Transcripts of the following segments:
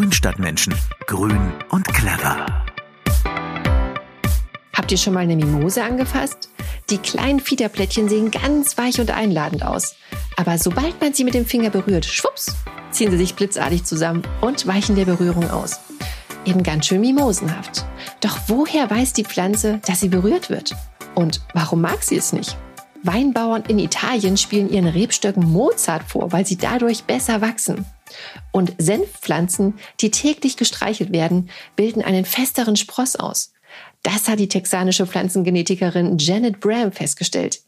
Grünstadtmenschen. Grün und clever. Habt ihr schon mal eine Mimose angefasst? Die kleinen Fiederplättchen sehen ganz weich und einladend aus. Aber sobald man sie mit dem Finger berührt, schwupps, ziehen sie sich blitzartig zusammen und weichen der Berührung aus. Eben ganz schön mimosenhaft. Doch woher weiß die Pflanze, dass sie berührt wird? Und warum mag sie es nicht? Weinbauern in Italien spielen ihren Rebstöcken Mozart vor, weil sie dadurch besser wachsen. Und Senfpflanzen, die täglich gestreichelt werden, bilden einen festeren Spross aus. Das hat die texanische Pflanzengenetikerin Janet Bram festgestellt.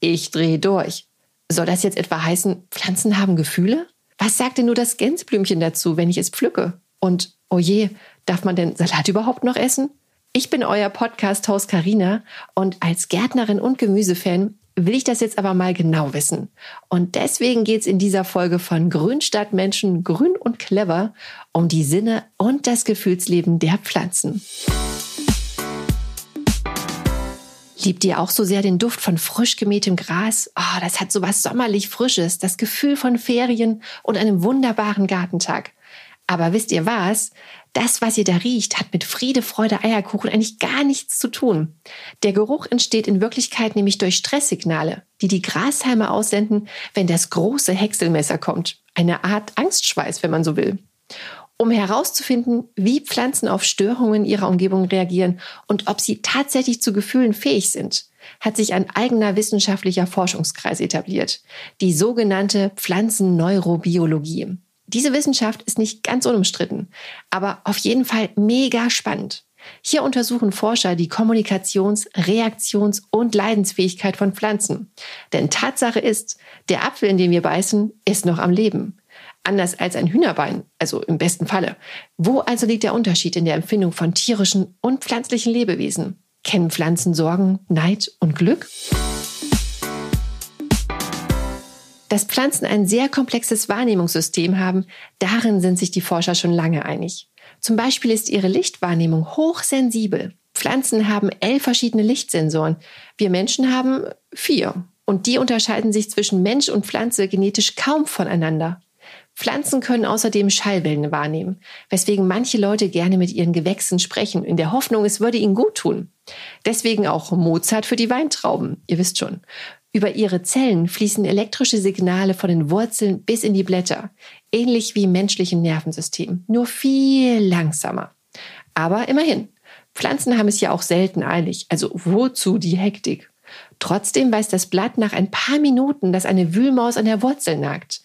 Ich drehe durch. Soll das jetzt etwa heißen, Pflanzen haben Gefühle? Was sagt denn nur das Gänseblümchen dazu, wenn ich es pflücke? Und, oh je, darf man denn Salat überhaupt noch essen? Ich bin euer Podcast-Host Karina und als Gärtnerin und Gemüsefan will ich das jetzt aber mal genau wissen. Und deswegen geht es in dieser Folge von Grünstadt Menschen grün und clever um die Sinne und das Gefühlsleben der Pflanzen. Liebt ihr auch so sehr den Duft von frisch gemähtem Gras? Oh, das hat so was sommerlich Frisches, das Gefühl von Ferien und einem wunderbaren Gartentag. Aber wisst ihr was? Das, was ihr da riecht, hat mit Friede, Freude, Eierkuchen eigentlich gar nichts zu tun. Der Geruch entsteht in Wirklichkeit nämlich durch Stresssignale, die die Grashalme aussenden, wenn das große Häckselmesser kommt. Eine Art Angstschweiß, wenn man so will. Um herauszufinden, wie Pflanzen auf Störungen ihrer Umgebung reagieren und ob sie tatsächlich zu Gefühlen fähig sind, hat sich ein eigener wissenschaftlicher Forschungskreis etabliert, die sogenannte Pflanzenneurobiologie. Diese Wissenschaft ist nicht ganz unumstritten, aber auf jeden Fall mega spannend. Hier untersuchen Forscher die Kommunikations-, Reaktions- und Leidensfähigkeit von Pflanzen. Denn Tatsache ist, der Apfel, in den wir beißen, ist noch am Leben. Anders als ein Hühnerbein, also im besten Falle. Wo also liegt der Unterschied in der Empfindung von tierischen und pflanzlichen Lebewesen? Kennen Pflanzen Sorgen, Neid und Glück? Dass Pflanzen ein sehr komplexes Wahrnehmungssystem haben, darin sind sich die Forscher schon lange einig. Zum Beispiel ist ihre Lichtwahrnehmung hochsensibel. Pflanzen haben elf verschiedene Lichtsensoren. Wir Menschen haben vier. Und die unterscheiden sich zwischen Mensch und Pflanze genetisch kaum voneinander. Pflanzen können außerdem Schallwellen wahrnehmen, weswegen manche Leute gerne mit ihren Gewächsen sprechen, in der Hoffnung, es würde ihnen gut tun. Deswegen auch Mozart für die Weintrauben, ihr wisst schon. Über ihre Zellen fließen elektrische Signale von den Wurzeln bis in die Blätter, ähnlich wie im menschlichen Nervensystem, nur viel langsamer. Aber immerhin, Pflanzen haben es ja auch selten eilig, also wozu die Hektik? Trotzdem weiß das Blatt nach ein paar Minuten, dass eine Wühlmaus an der Wurzel nagt.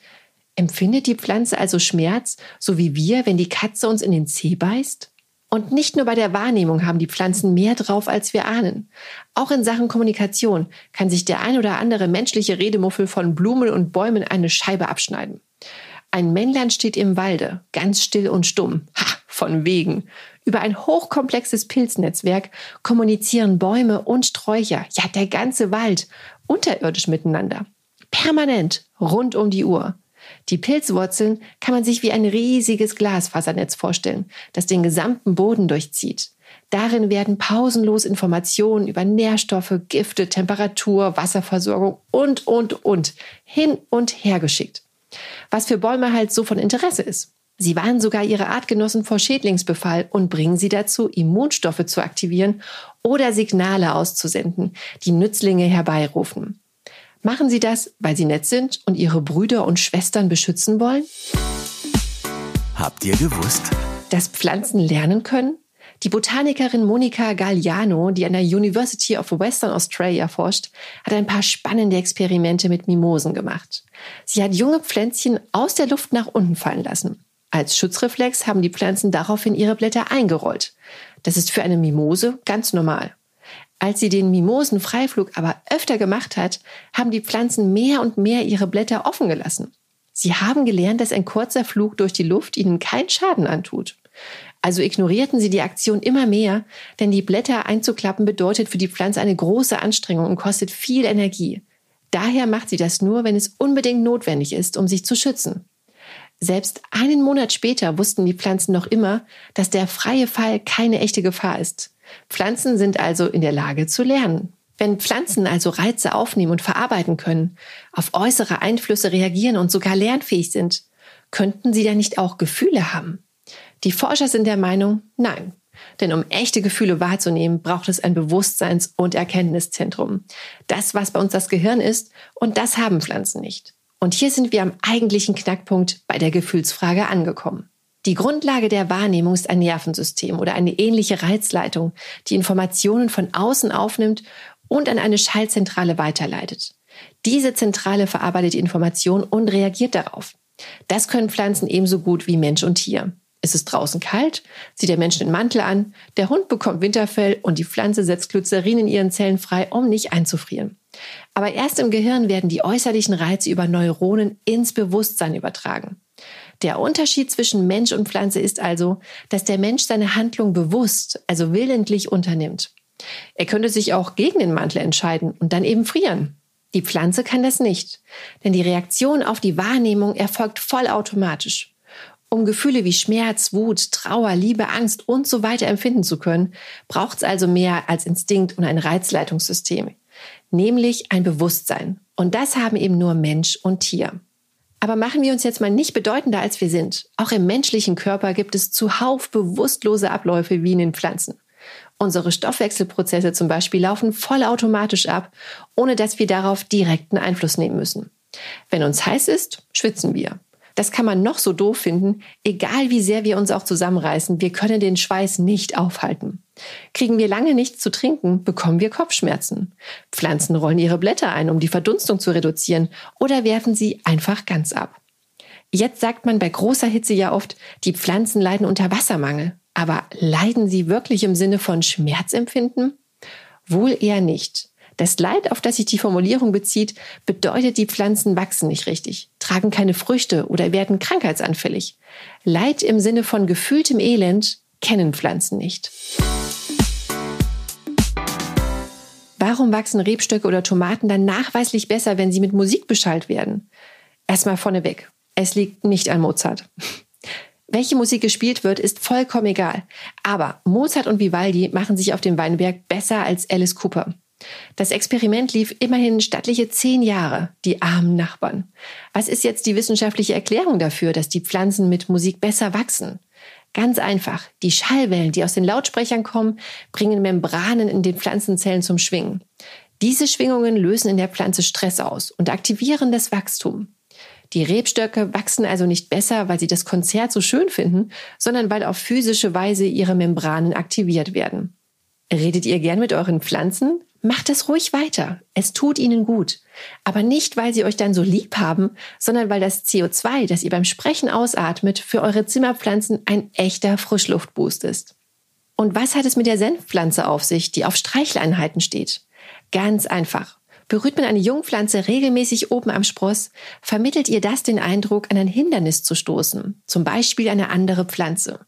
Empfindet die Pflanze also Schmerz, so wie wir, wenn die Katze uns in den Zeh beißt? Und nicht nur bei der Wahrnehmung haben die Pflanzen mehr drauf, als wir ahnen. Auch in Sachen Kommunikation kann sich der ein oder andere menschliche Redemuffel von Blumen und Bäumen eine Scheibe abschneiden. Ein Männlein steht im Walde, ganz still und stumm. Ha, von wegen. Über ein hochkomplexes Pilznetzwerk kommunizieren Bäume und Sträucher, ja der ganze Wald, unterirdisch miteinander. Permanent, rund um die Uhr. Die Pilzwurzeln kann man sich wie ein riesiges Glasfasernetz vorstellen, das den gesamten Boden durchzieht. Darin werden pausenlos Informationen über Nährstoffe, Gifte, Temperatur, Wasserversorgung und, und, und hin und her geschickt. Was für Bäume halt so von Interesse ist. Sie warnen sogar ihre Artgenossen vor Schädlingsbefall und bringen sie dazu, Immunstoffe zu aktivieren oder Signale auszusenden, die Nützlinge herbeirufen. Machen Sie das, weil Sie nett sind und Ihre Brüder und Schwestern beschützen wollen? Habt ihr gewusst, dass Pflanzen lernen können? Die Botanikerin Monica Galliano, die an der University of Western Australia forscht, hat ein paar spannende Experimente mit Mimosen gemacht. Sie hat junge Pflänzchen aus der Luft nach unten fallen lassen. Als Schutzreflex haben die Pflanzen daraufhin ihre Blätter eingerollt. Das ist für eine Mimose ganz normal. Als sie den Mimosenfreiflug aber öfter gemacht hat, haben die Pflanzen mehr und mehr ihre Blätter offen gelassen. Sie haben gelernt, dass ein kurzer Flug durch die Luft ihnen keinen Schaden antut. Also ignorierten sie die Aktion immer mehr, denn die Blätter einzuklappen bedeutet für die Pflanze eine große Anstrengung und kostet viel Energie. Daher macht sie das nur, wenn es unbedingt notwendig ist, um sich zu schützen. Selbst einen Monat später wussten die Pflanzen noch immer, dass der freie Fall keine echte Gefahr ist. Pflanzen sind also in der Lage zu lernen. Wenn Pflanzen also Reize aufnehmen und verarbeiten können, auf äußere Einflüsse reagieren und sogar lernfähig sind, könnten sie dann nicht auch Gefühle haben? Die Forscher sind der Meinung, nein. Denn um echte Gefühle wahrzunehmen, braucht es ein Bewusstseins- und Erkenntniszentrum. Das, was bei uns das Gehirn ist, und das haben Pflanzen nicht. Und hier sind wir am eigentlichen Knackpunkt bei der Gefühlsfrage angekommen. Die Grundlage der Wahrnehmung ist ein Nervensystem oder eine ähnliche Reizleitung, die Informationen von außen aufnimmt und an eine Schallzentrale weiterleitet. Diese Zentrale verarbeitet die Information und reagiert darauf. Das können Pflanzen ebenso gut wie Mensch und Tier. Es ist draußen kalt, zieht der Mensch den Mantel an, der Hund bekommt Winterfell und die Pflanze setzt Glycerin in ihren Zellen frei, um nicht einzufrieren. Aber erst im Gehirn werden die äußerlichen Reize über Neuronen ins Bewusstsein übertragen. Der Unterschied zwischen Mensch und Pflanze ist also, dass der Mensch seine Handlung bewusst, also willentlich unternimmt. Er könnte sich auch gegen den Mantel entscheiden und dann eben frieren. Die Pflanze kann das nicht, denn die Reaktion auf die Wahrnehmung erfolgt vollautomatisch. Um Gefühle wie Schmerz, Wut, Trauer, Liebe, Angst und so weiter empfinden zu können, braucht es also mehr als Instinkt und ein Reizleitungssystem, nämlich ein Bewusstsein. Und das haben eben nur Mensch und Tier. Aber machen wir uns jetzt mal nicht bedeutender, als wir sind. Auch im menschlichen Körper gibt es zuhauf bewusstlose Abläufe wie in den Pflanzen. Unsere Stoffwechselprozesse zum Beispiel laufen vollautomatisch ab, ohne dass wir darauf direkten Einfluss nehmen müssen. Wenn uns heiß ist, schwitzen wir. Das kann man noch so doof finden, egal wie sehr wir uns auch zusammenreißen, wir können den Schweiß nicht aufhalten. Kriegen wir lange nichts zu trinken, bekommen wir Kopfschmerzen. Pflanzen rollen ihre Blätter ein, um die Verdunstung zu reduzieren, oder werfen sie einfach ganz ab. Jetzt sagt man bei großer Hitze ja oft, die Pflanzen leiden unter Wassermangel. Aber leiden sie wirklich im Sinne von Schmerzempfinden? Wohl eher nicht. Das Leid, auf das sich die Formulierung bezieht, bedeutet, die Pflanzen wachsen nicht richtig, tragen keine Früchte oder werden krankheitsanfällig. Leid im Sinne von gefühltem Elend kennen Pflanzen nicht. Warum wachsen Rebstöcke oder Tomaten dann nachweislich besser, wenn sie mit Musik beschallt werden? Erstmal vorneweg. Es liegt nicht an Mozart. Welche Musik gespielt wird, ist vollkommen egal. Aber Mozart und Vivaldi machen sich auf dem Weinberg besser als Alice Cooper. Das Experiment lief immerhin stattliche zehn Jahre, die armen Nachbarn. Was ist jetzt die wissenschaftliche Erklärung dafür, dass die Pflanzen mit Musik besser wachsen? Ganz einfach. Die Schallwellen, die aus den Lautsprechern kommen, bringen Membranen in den Pflanzenzellen zum Schwingen. Diese Schwingungen lösen in der Pflanze Stress aus und aktivieren das Wachstum. Die Rebstöcke wachsen also nicht besser, weil sie das Konzert so schön finden, sondern weil auf physische Weise ihre Membranen aktiviert werden. Redet ihr gern mit euren Pflanzen? Macht es ruhig weiter. Es tut ihnen gut. Aber nicht, weil sie euch dann so lieb haben, sondern weil das CO2, das ihr beim Sprechen ausatmet, für eure Zimmerpflanzen ein echter Frischluftboost ist. Und was hat es mit der Senfpflanze auf sich, die auf Streicheleinheiten steht? Ganz einfach. Berührt man eine Jungpflanze regelmäßig oben am Spross, vermittelt ihr das den Eindruck, an ein Hindernis zu stoßen, zum Beispiel eine andere Pflanze.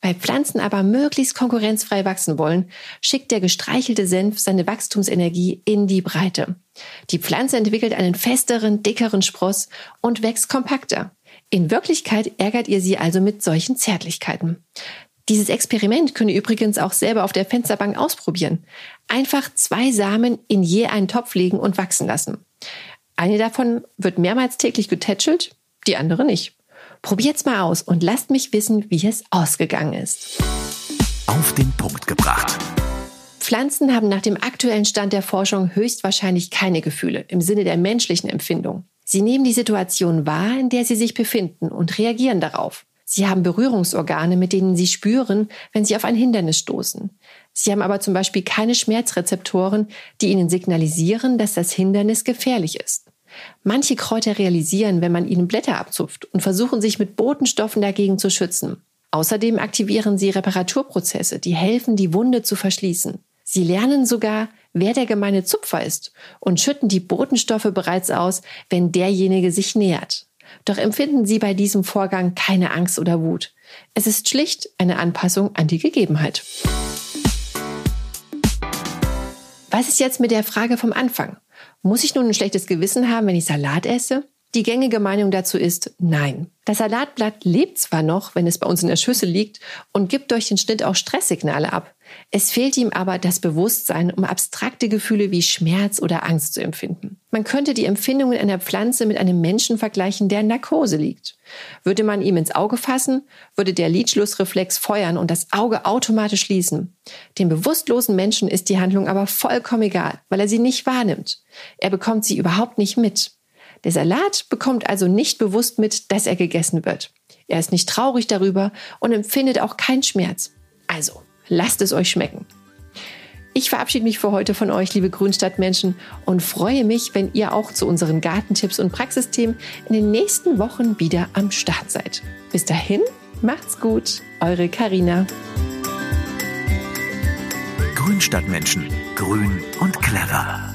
Weil Pflanzen aber möglichst konkurrenzfrei wachsen wollen, schickt der gestreichelte Senf seine Wachstumsenergie in die Breite. Die Pflanze entwickelt einen festeren, dickeren Spross und wächst kompakter. In Wirklichkeit ärgert ihr sie also mit solchen Zärtlichkeiten. Dieses Experiment könnt ihr übrigens auch selber auf der Fensterbank ausprobieren. Einfach zwei Samen in je einen Topf legen und wachsen lassen. Eine davon wird mehrmals täglich getätschelt, die andere nicht. Probiert's mal aus und lasst mich wissen, wie es ausgegangen ist. Auf den Punkt gebracht. Pflanzen haben nach dem aktuellen Stand der Forschung höchstwahrscheinlich keine Gefühle im Sinne der menschlichen Empfindung. Sie nehmen die Situation wahr, in der sie sich befinden und reagieren darauf. Sie haben Berührungsorgane, mit denen sie spüren, wenn sie auf ein Hindernis stoßen. Sie haben aber zum Beispiel keine Schmerzrezeptoren, die ihnen signalisieren, dass das Hindernis gefährlich ist. Manche Kräuter realisieren, wenn man ihnen Blätter abzupft und versuchen sich mit Botenstoffen dagegen zu schützen. Außerdem aktivieren sie Reparaturprozesse, die helfen, die Wunde zu verschließen. Sie lernen sogar, wer der gemeine Zupfer ist und schütten die Botenstoffe bereits aus, wenn derjenige sich nähert. Doch empfinden sie bei diesem Vorgang keine Angst oder Wut. Es ist schlicht eine Anpassung an die Gegebenheit. Was ist jetzt mit der Frage vom Anfang? Muss ich nun ein schlechtes Gewissen haben, wenn ich Salat esse? Die gängige Meinung dazu ist nein. Das Salatblatt lebt zwar noch, wenn es bei uns in der Schüssel liegt und gibt durch den Schnitt auch Stresssignale ab. Es fehlt ihm aber das Bewusstsein, um abstrakte Gefühle wie Schmerz oder Angst zu empfinden. Man könnte die Empfindungen einer Pflanze mit einem Menschen vergleichen, der in Narkose liegt. Würde man ihm ins Auge fassen, würde der Lidschlussreflex feuern und das Auge automatisch schließen. Dem bewusstlosen Menschen ist die Handlung aber vollkommen egal, weil er sie nicht wahrnimmt. Er bekommt sie überhaupt nicht mit. Der Salat bekommt also nicht bewusst mit, dass er gegessen wird. Er ist nicht traurig darüber und empfindet auch keinen Schmerz. Also, lasst es euch schmecken. Ich verabschiede mich für heute von euch, liebe Grünstadtmenschen, und freue mich, wenn ihr auch zu unseren Gartentipps und Praxisthemen in den nächsten Wochen wieder am Start seid. Bis dahin, macht's gut, eure Karina. Grünstadtmenschen, grün und clever.